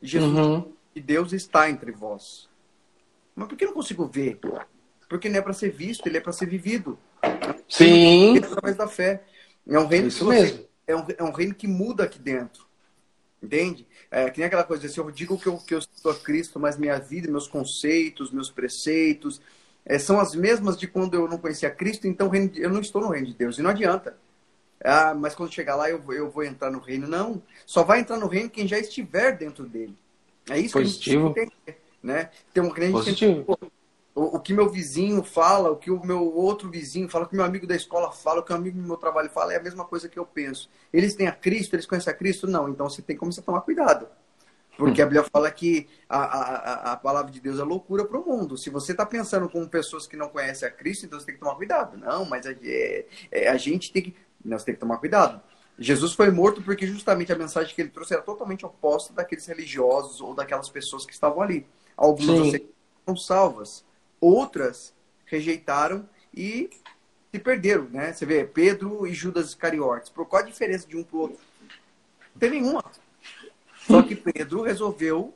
Jesus, uhum. e Deus está entre vós. Mas por que eu não consigo ver? porque não é para ser visto, ele é para ser vivido. Sim. Através da fé. É um reino Isso mesmo. É um, é um reino que muda aqui dentro. Entende? É, que nem aquela coisa, se eu digo que eu, que eu sou Cristo, mas minha vida, meus conceitos, meus preceitos, é, são as mesmas de quando eu não conhecia Cristo, então eu não estou no reino de Deus. E não adianta. Ah, mas quando chegar lá eu, eu vou entrar no reino. Não. Só vai entrar no reino quem já estiver dentro dele. É isso Positivo. que a gente tem que entender. Né? Tem um crente Positivo. Que, o, o, que meu vizinho fala, o que o meu outro vizinho fala, o que meu amigo da escola fala, o que o amigo do meu trabalho fala, é a mesma coisa que eu penso. Eles têm a Cristo, eles conhecem a Cristo? Não. Então você tem que começar a tomar cuidado. Porque a Bíblia fala que a, a, a palavra de Deus é loucura para o mundo. Se você está pensando com pessoas que não conhecem a Cristo, então você tem que tomar cuidado. Não, mas a, é, é, a gente tem que. Não, você tem que tomar cuidado. Jesus foi morto porque justamente a mensagem que ele trouxe era totalmente oposta daqueles religiosos ou daquelas pessoas que estavam ali. Algumas são salvas, outras rejeitaram e se perderam, né? Você vê Pedro e Judas Iscariotes. Qual a diferença de um para o outro? Não tem nenhuma. Só que Pedro resolveu uh,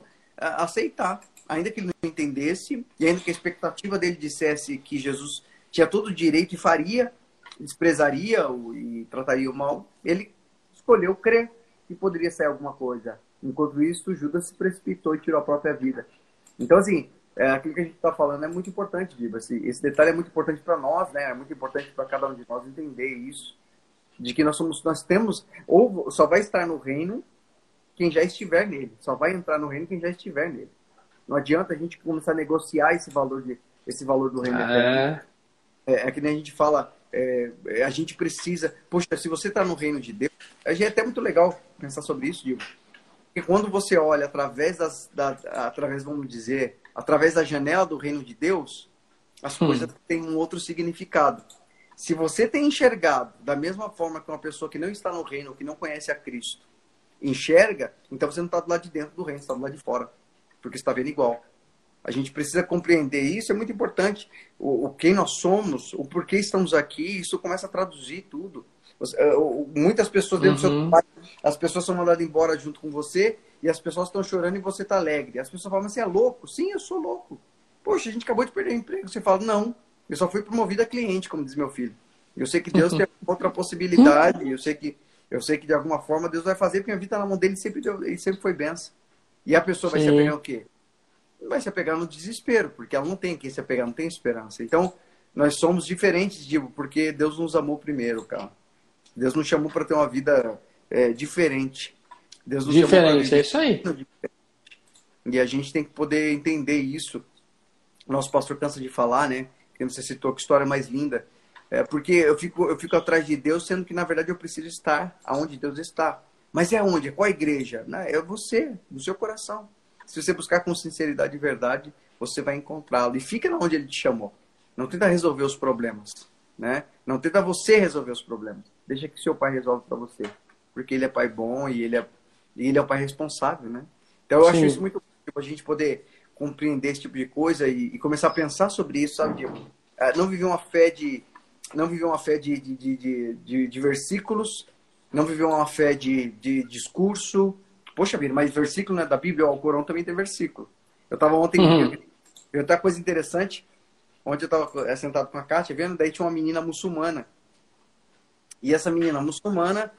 aceitar, ainda que ele não entendesse, e ainda que a expectativa dele dissesse que Jesus tinha todo o direito e faria desprezaria o, e trataria o mal, ele escolheu crer que poderia sair alguma coisa. Enquanto isso, Judas se precipitou e tirou a própria vida. Então, assim, é, aquilo que a gente está falando é muito importante, Diva. Esse, esse detalhe é muito importante para nós, né? É muito importante para cada um de nós entender isso. De que nós somos, nós temos, ou só vai estar no reino quem já estiver nele. Só vai entrar no reino quem já estiver nele. Não adianta a gente começar a negociar esse valor, de, esse valor do reino. É. É, é que nem a gente fala, é, é, a gente precisa. Poxa, se você está no reino de Deus, é até muito legal pensar sobre isso, Diego. Porque quando você olha através das, da, através, vamos dizer, através da janela do reino de Deus, as hum. coisas têm um outro significado. Se você tem enxergado da mesma forma que uma pessoa que não está no reino, que não conhece a Cristo, enxerga, então você não está do lado de dentro do reino, você está do lado de fora, porque está vendo igual. A gente precisa compreender isso, é muito importante. O, o quem nós somos, o porquê estamos aqui, isso começa a traduzir tudo. Eh, muitas pessoas dentro uhum. do seu uhum. trabalho, as pessoas são mandadas embora junto com você e as pessoas estão chorando e você está alegre. As pessoas falam, mas você é louco? Sim, eu sou louco. Poxa, a gente acabou de perder o emprego. Você fala, não, eu só fui promovido a cliente, como diz meu filho. Eu sei que Deus tem outra possibilidade, eu sei que eu sei que de alguma forma Deus vai fazer, porque a vida está na mão dele sempre, deu, ele sempre foi benção. E a pessoa vai Sim. se apegar o quê? Vai se apegar no desespero, porque ela não tem quem se apegar, não tem esperança. Então, nós somos diferentes, digo, porque Deus nos amou primeiro, cara. Deus nos chamou para ter uma vida é, diferente. Deus nos diferente, é isso aí. E a gente tem que poder entender isso. Nosso pastor cansa de falar, né? Que você citou que história mais linda. É, porque eu fico, eu fico atrás de Deus, sendo que na verdade eu preciso estar aonde Deus está. Mas é onde? Qual a igreja? Né? É você, no seu coração. Se você buscar com sinceridade e verdade, você vai encontrá-lo. E fica onde ele te chamou. Não tenta resolver os problemas. Né? Não tenta você resolver os problemas. Deixa que seu pai resolve para você. Porque ele é pai bom e ele é, e ele é o pai responsável. Né? Então eu Sim. acho isso muito bom, a gente poder compreender esse tipo de coisa e, e começar a pensar sobre isso, sabe, Diego? É, não viver uma fé de não viver uma fé de, de, de, de, de versículos, não viver uma fé de, de discurso. Poxa vida, mas versículo né, da Bíblia, o Corão também tem versículo. Eu estava ontem, uhum. eu, outra coisa interessante, onde eu estava sentado com a Kátia, vendo, daí tinha uma menina muçulmana. E essa menina muçulmana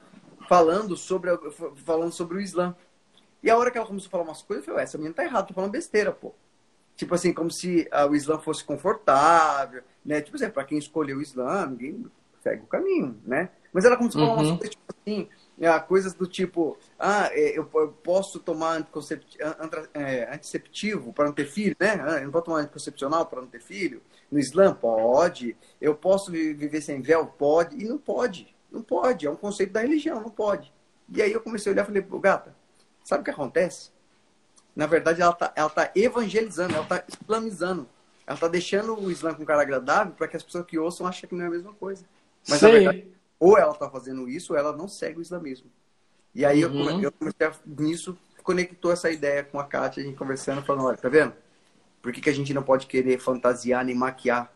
falando sobre, falando sobre o Islã. E a hora que ela começou a falar umas coisas, eu falei, essa menina tá errada, tô falando besteira, pô. Tipo assim, como se uh, o Islã fosse confortável, né? Tipo assim, para quem escolheu o Islã, ninguém segue o caminho, né? Mas ela começou a falar umas uhum. coisas, tipo assim, uh, coisas do tipo, ah, é, eu, eu, posso tomar é, anticeptivo para não ter filho, né? Ah, eu não vou tomar anticoncepcional para não ter filho. No Islã, pode. Eu posso viver sem véu? Pode. E não pode. Não pode. É um conceito da religião, não pode. E aí eu comecei a olhar e falei, gata, sabe o que acontece? na verdade, ela está ela tá evangelizando, ela está islamizando. Ela está deixando o Islã com cara agradável para que as pessoas que ouçam achem que não é a mesma coisa. Mas, na verdade, ou ela está fazendo isso, ou ela não segue o islamismo. E aí, uhum. eu, comecei a, nisso, conectou essa ideia com a Kátia, a gente conversando, falando, olha, tá vendo? Por que, que a gente não pode querer fantasiar nem maquiar?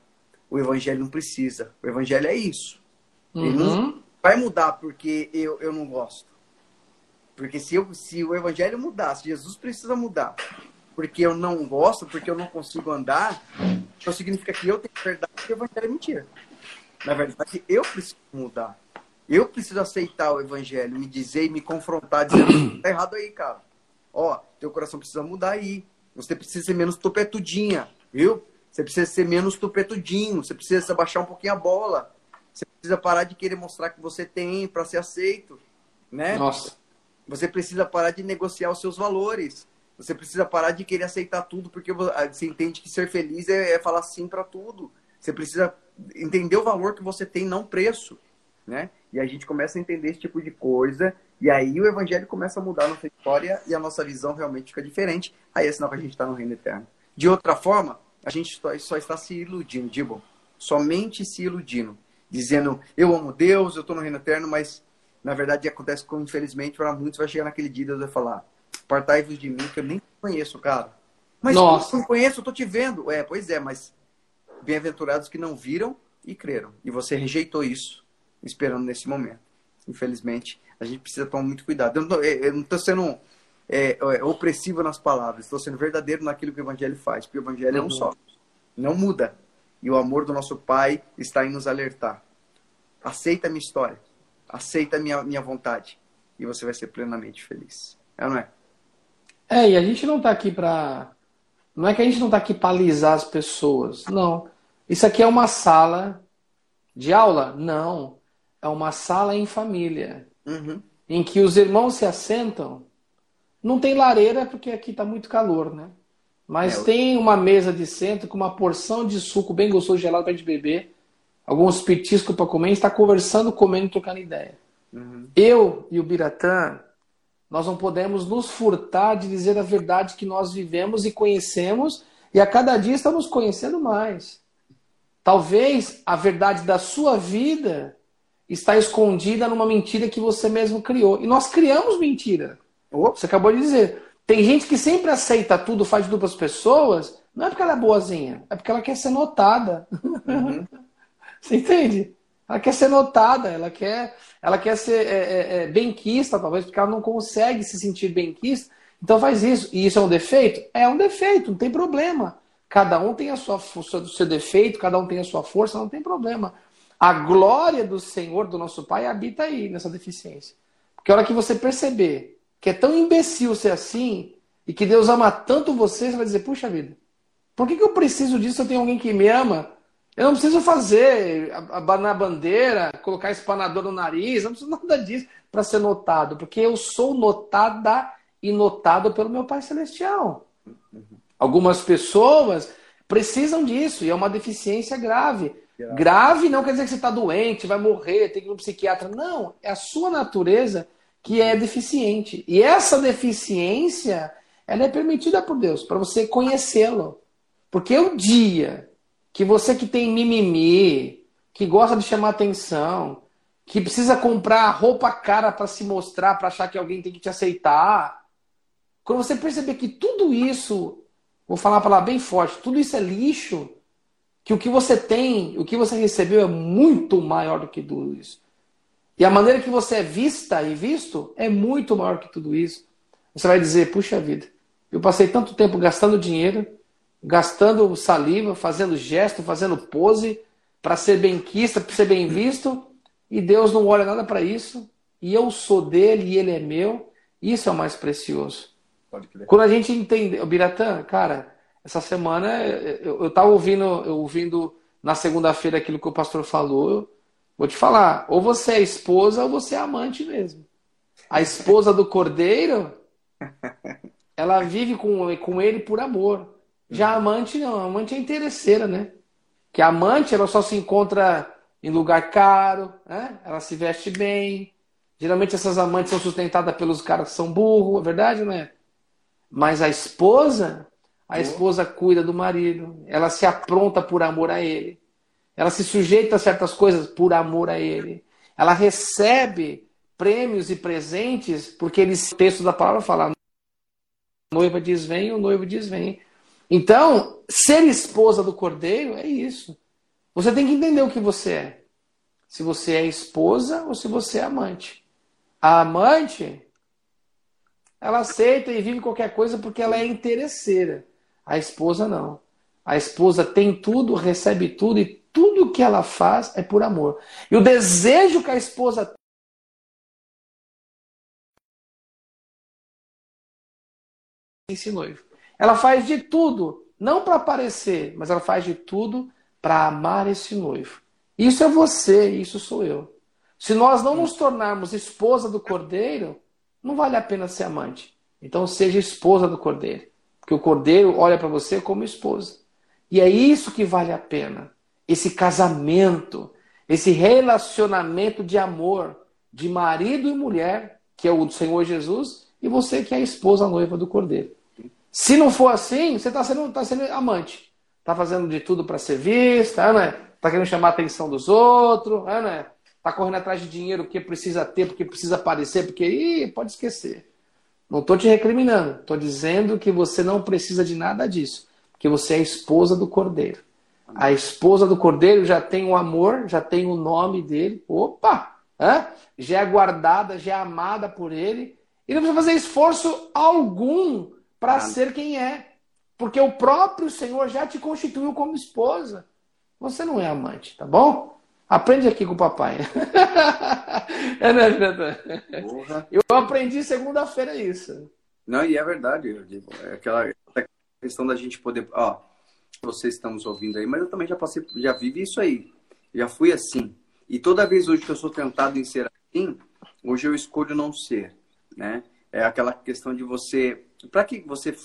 O evangelho não precisa. O evangelho é isso. Uhum. Ele não vai mudar porque eu, eu não gosto. Porque se, eu, se o evangelho mudasse, Jesus precisa mudar. Porque eu não gosto, porque eu não consigo andar, então significa que eu tenho verdade e o evangelho é mentira. Na verdade, eu preciso mudar. Eu preciso aceitar o evangelho, me dizer e me confrontar, dizendo, tá errado aí, cara. Ó, teu coração precisa mudar aí. Você precisa ser menos topetudinha, viu? Você precisa ser menos topetudinho, você precisa abaixar um pouquinho a bola. Você precisa parar de querer mostrar que você tem para ser aceito, né? Nossa. Você precisa parar de negociar os seus valores. Você precisa parar de querer aceitar tudo, porque você entende que ser feliz é, é falar sim para tudo. Você precisa entender o valor que você tem, não preço. Né? E a gente começa a entender esse tipo de coisa, e aí o evangelho começa a mudar a nossa história e a nossa visão realmente fica diferente. Aí é sinal que a gente está no reino eterno. De outra forma, a gente só, está se iludindo, digo, somente se iludindo, dizendo eu amo Deus, eu estou no reino eterno, mas na verdade acontece com, infelizmente, para muitos vai chegar naquele dia e Deus vai falar: Partai-vos de mim, que eu nem conheço, cara. Mas Nossa. eu não conheço, eu tô te vendo. É, pois é, mas bem-aventurados que não viram e creram. E você rejeitou isso, esperando nesse momento. Infelizmente, a gente precisa tomar muito cuidado. Eu não estou sendo é, é, opressivo nas palavras, estou sendo verdadeiro naquilo que o Evangelho faz, porque o Evangelho uhum. é um uhum. só. Não muda. E o amor do nosso Pai está em nos alertar. Aceita a minha história. Aceita a minha, minha vontade. E você vai ser plenamente feliz. É ou não é? É, e a gente não tá aqui pra. Não é que a gente não tá aqui pra alisar as pessoas. Não. Isso aqui é uma sala de aula? Não. É uma sala em família. Uhum. Em que os irmãos se assentam. Não tem lareira porque aqui tá muito calor, né? Mas É, tem uma mesa de centro com uma porção de suco bem gostoso, gelado pra gente beber. Alguns petiscos pra comer. A gente tá conversando, comendo, trocando ideia. Uhum. Eu e o Biratã, nós não podemos nos furtar de dizer a verdade que nós vivemos e conhecemos, e a cada dia estamos conhecendo mais. Talvez a verdade da sua vida está escondida numa mentira que você mesmo criou. E nós criamos mentira. Você acabou de dizer. Tem gente que sempre aceita tudo, faz tudo para as pessoas, não é porque ela é boazinha, é porque ela quer ser notada. Uhum. Você entende? Ela quer ser notada, ela quer, ela quer ser é, é, é, benquista, talvez, porque ela não consegue se sentir benquista. Então faz isso. E isso é um defeito? É um defeito, não tem problema. Cada um tem a sua, o seu- o seu defeito, cada um tem a sua força, não tem problema. A glória do Senhor, do nosso Pai, habita aí, nessa deficiência. Porque a hora que você perceber que é tão imbecil ser assim, e que Deus ama tanto você, você vai dizer, puxa vida, por que, que eu preciso disso se eu tenho alguém que me ama? Eu não preciso fazer, abanar a bandeira, colocar espanador no nariz, não preciso nada disso para ser notado, porque eu sou notada e notado pelo meu Pai Celestial. Algumas pessoas precisam disso e é uma deficiência grave. Grave. Grave não quer dizer que você está doente, vai morrer, tem que ir no psiquiatra. Não, é a sua natureza que é deficiente. E essa deficiência, ela é permitida por Deus, para você conhecê-lo. Porque o dia que você que tem mimimi, que gosta de chamar atenção, que precisa comprar roupa cara para se mostrar, para achar que alguém tem que te aceitar, quando você perceber que tudo isso, vou falar uma palavra bem forte, tudo isso é lixo, que o que você tem, o que você recebeu é muito maior do que tudo isso. E a maneira que você é vista e visto é muito maior que tudo isso. Você vai dizer, puxa vida, eu passei tanto tempo gastando dinheiro, gastando saliva, fazendo gesto, fazendo pose para ser benquista, para ser bem visto, e Deus não olha nada para isso, e eu sou dele e ele é meu. Isso é o mais precioso. Quando a gente entende, o Biratã, cara, essa semana eu, eu tava ouvindo, eu ouvindo na segunda-feira aquilo que o pastor falou. Vou te falar, ou você é esposa ou você é amante mesmo. A esposa do cordeiro, ela vive com, com ele por amor. Já a amante não, a amante é interesseira, né? Que a amante ela só se encontra em lugar caro, né? Ela se veste bem. Geralmente essas amantes são sustentadas pelos caras que são burros, é verdade, não é? Mas a esposa, a esposa cuida do marido, ela se apronta por amor a ele. Ela se sujeita a certas coisas por amor a ele. Ela recebe prêmios e presentes porque eles, o texto da palavra fala: noiva diz vem, o noivo diz vem. Então, ser esposa do cordeiro é isso. Você tem que entender o que você é. Se você é esposa ou se você é amante. A amante, ela aceita e vive qualquer coisa porque ela é interesseira. A esposa não. A esposa tem tudo, recebe tudo e tudo que ela faz é por amor. E o desejo que a esposa tem esse noivo. Ela faz de tudo, não para aparecer, mas ela faz de tudo para amar esse noivo. Isso é você, isso sou eu. Se nós não nos tornarmos esposa do cordeiro, não vale a pena ser amante. Então seja esposa do cordeiro. Porque o cordeiro olha para você como esposa. E é isso que vale a pena. Esse casamento, esse relacionamento de amor de marido e mulher, que é o do Senhor Jesus, e você que é a esposa a noiva do cordeiro. Se não for assim, você está sendo, tá sendo amante. Está fazendo de tudo para ser vista, né? Está querendo chamar a atenção dos outros, né? Está correndo atrás de dinheiro porque precisa ter, porque precisa aparecer, porque. Ih, pode esquecer. Não estou te recriminando. Estou dizendo que você não precisa de nada disso. Porque você é a esposa do cordeiro. A esposa do cordeiro já tem o amor, já tem o nome dele. Opa! Hã? Já é guardada, já é amada por ele. E não precisa fazer esforço algum para ser quem é. Porque o próprio Senhor já te constituiu como esposa. Você não é amante, tá bom? Aprende aqui com o papai. é, né, Jonathan? Porra. Eu aprendi segunda-feira isso. Não, e é verdade, é aquela questão da gente poder, ó, vocês estamos ouvindo aí, mas eu também já passei, já vivi isso aí, já fui assim. E toda vez hoje que eu sou tentado em ser assim, hoje eu escolho não ser, né? É aquela questão de você, para que você,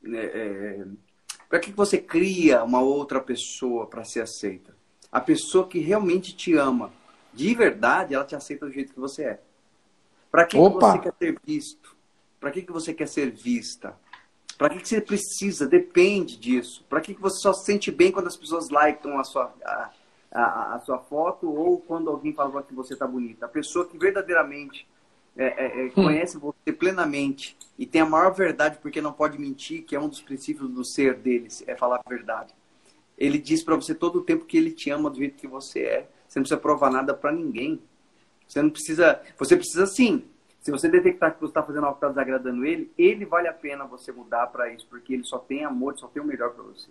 né, é, para que você cria uma outra pessoa para ser aceita? A pessoa que realmente te ama, de verdade, ela te aceita do jeito que você é. Para que, que você quer ser visto? Para que, que você quer ser vista? Para que, que você precisa? Depende disso. Para que, que você só se sente bem quando as pessoas likam a sua, a, a, a sua foto ou quando alguém fala que você está bonita? A pessoa que verdadeiramente é, é, é, conhece você plenamente e tem a maior verdade porque não pode mentir, que é um dos princípios do ser deles, é falar a verdade. Ele diz para você todo o tempo que ele te ama do jeito que você é. Você não precisa provar nada para ninguém. Você não precisa. Você precisa sim. Se você detectar que você está fazendo algo que está desagradando ele, ele vale a pena você mudar para isso, porque ele só tem amor, só tem o melhor para você.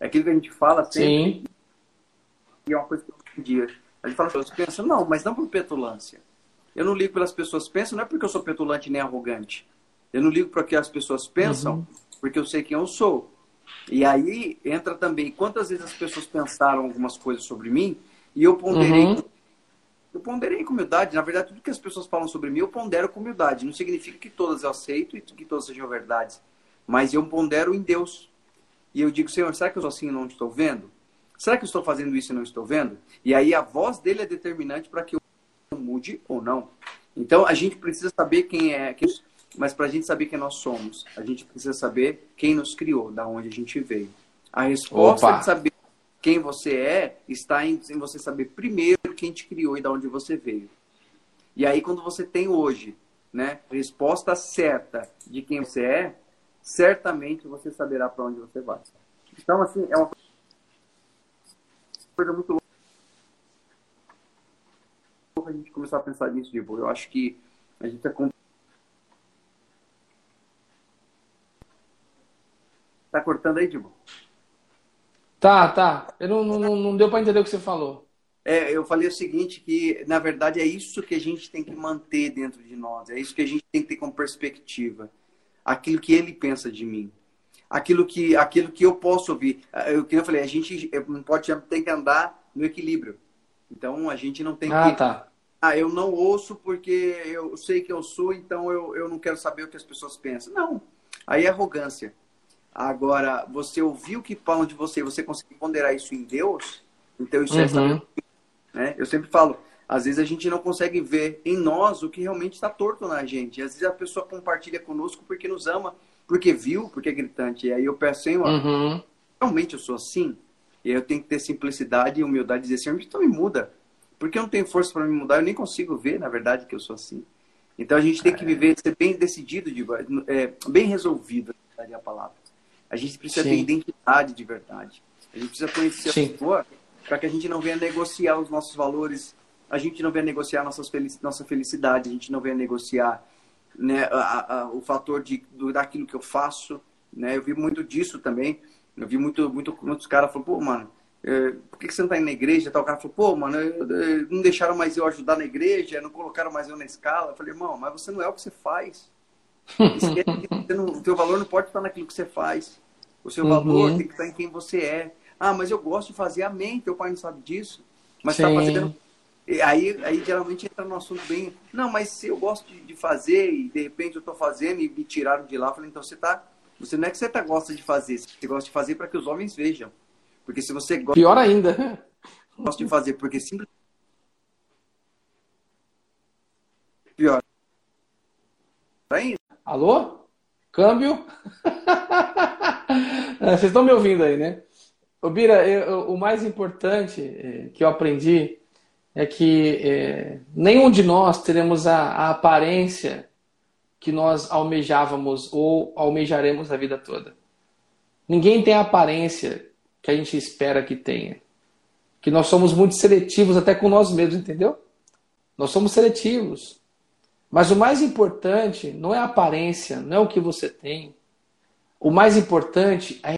É aquilo que a gente fala sempre, Sim. e é uma coisa que em dia. A gente fala, as pessoas pensam, não, mas não por petulância. Eu não ligo pelas pessoas pensam, não é porque eu sou petulante nem arrogante. Eu não ligo para o que as pessoas pensam, porque eu sei quem eu sou. E aí entra também quantas vezes as pessoas pensaram algumas coisas sobre mim e eu ponderei, Uhum. Eu ponderei com humildade. Na verdade, tudo que as pessoas falam sobre mim, eu pondero com humildade. Não significa que todas eu aceito e que todas sejam verdades, mas eu pondero em Deus. E eu digo, Senhor, será que eu sou assim e não estou vendo? Será que eu estou fazendo isso e não estou vendo? E aí a voz dele é determinante para que eu mude ou não. Então a gente precisa saber quem é, quem- mas para a gente saber quem nós somos, a gente precisa saber quem nos criou, da onde a gente veio. A resposta Opa. de saber quem você é está em, em você saber primeiro quem te criou e da onde você veio. E aí quando você tem hoje, né, resposta certa de quem você é, certamente você saberá para onde você vai. Então assim é uma coisa muito louca a gente começar a pensar nisso de boa. Eu acho que a gente com- Tá cortando aí, Dibo? Tá, tá. Eu não, não, não deu para entender o que você falou. É, eu falei o seguinte, que na verdade é isso que a gente tem que manter dentro de nós, é isso que a gente tem que ter como perspectiva. Aquilo que ele pensa de mim. Aquilo que, aquilo que eu posso ouvir. Ah, Eu, que eu falei, a gente não pode tem que andar no equilíbrio. Então a gente não tem Ah, que. tá. Ah, eu não ouço porque eu sei que eu sou, então eu, eu não quero saber o que as pessoas pensam. Não. Aí é arrogância. Agora, você ouvir o que falam de você e você conseguir ponderar isso em Deus, então isso é Uhum. estabelecido, né? Eu sempre falo, às vezes a gente não consegue ver em nós o que realmente está torto na gente. Às vezes a pessoa compartilha conosco porque nos ama, porque viu, porque é gritante. E aí eu peço, Senhor, Uhum. realmente eu sou assim? E aí eu tenho que ter simplicidade e humildade e dizer, Senhor, então me muda. Porque eu não tenho força para me mudar, eu nem consigo ver, na verdade, que eu sou assim. Então a gente tem que viver, ser bem decidido, digo, é, bem resolvido, é a palavra. A gente precisa Sim. ter identidade de verdade. A gente precisa conhecer Sim. a pessoa para que a gente não venha negociar os nossos valores, a gente não venha negociar nossas felici nossa felicidade, a gente não venha negociar né, a, a, o fator de, do, daquilo que eu faço. Né? Eu vi muito disso também. Eu vi muito, muito, muitos caras falando, pô, mano, é, por que, que você não tá indo na igreja? Tal, o cara falou, pô, mano, eu- eu- não deixaram mais eu ajudar na igreja, não colocaram mais eu na escala. Eu falei, irmão, mas você não é o que você faz. Esquece que você não- o teu valor não pode estar naquilo que você faz. O seu Uhum. valor tem que estar em quem você é. Ah, mas eu gosto de fazer. Amém, teu pai não sabe disso. Mas tá Sim. fazendo. Aí, aí geralmente entra no assunto bem. Não, mas se eu gosto de, de fazer e de repente eu tô fazendo e me tiraram de lá, eu falei, então você tá. Você não é que você tá, gosta de fazer, você gosta de fazer para que os homens vejam. Porque se você gosta Pior ainda. gosta de fazer porque simplesmente. Pior. Ainda. Alô? Câmbio? É, Vocês estão me ouvindo aí, né? Ô, Bira, eu- o mais importante é, que eu aprendi é que é, nenhum de nós teremos a, a aparência que nós almejávamos ou almejaremos a vida toda. Ninguém tem a aparência que a gente espera que tenha. Que nós somos muito seletivos até com nós mesmos, entendeu? Nós somos seletivos. Mas o mais importante não é a aparência, não é o que você tem. O mais importante é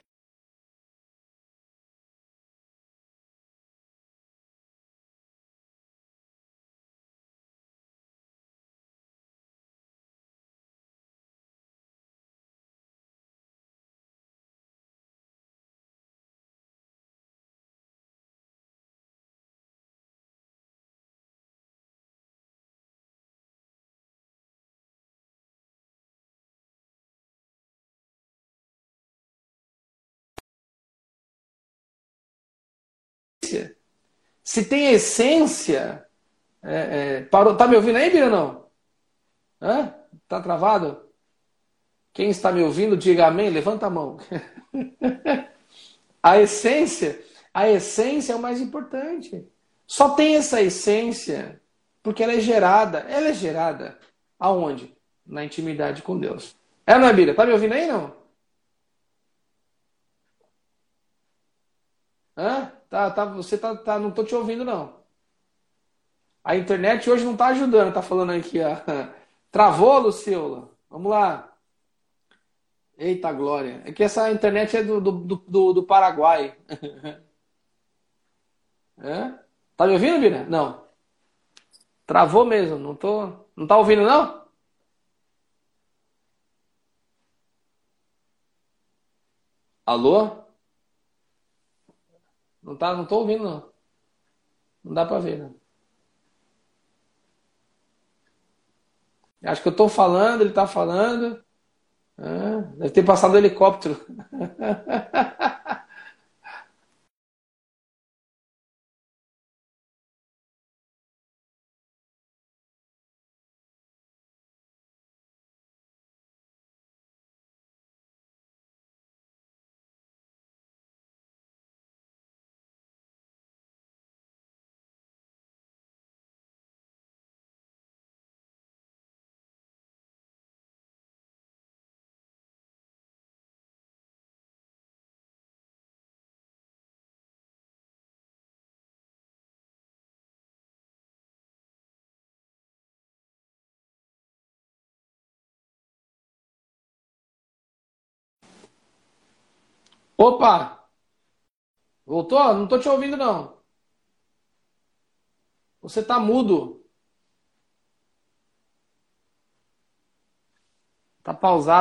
Se tem essência. É, é, parou, tá me ouvindo aí, Bira, não? Hã? Tá travado? Quem está me ouvindo, diga amém, levanta a mão. a essência, a essência é o mais importante. Só tem essa essência porque ela é gerada. Ela é gerada aonde? Na intimidade com Deus. É, não é, Bira? Tá me ouvindo aí, não? Hã? Tá, tá, você tá, tá, não tô te ouvindo, não. A internet hoje não tá ajudando, tá falando aqui, ó. Travou, Luciola? Vamos lá. Eita glória. É que essa internet é do, do, do, do Paraguai. é? Tá me ouvindo, Bira? Não. Travou mesmo. Não tô. Não tá ouvindo, não? Alô? Não tá, não tô ouvindo, não. Não dá pra ver, não. Acho que eu tô falando, ele tá falando. Ah, deve ter passado o helicóptero. Opa! Voltou? Não tô te ouvindo, não. Você tá mudo. Tá pausado.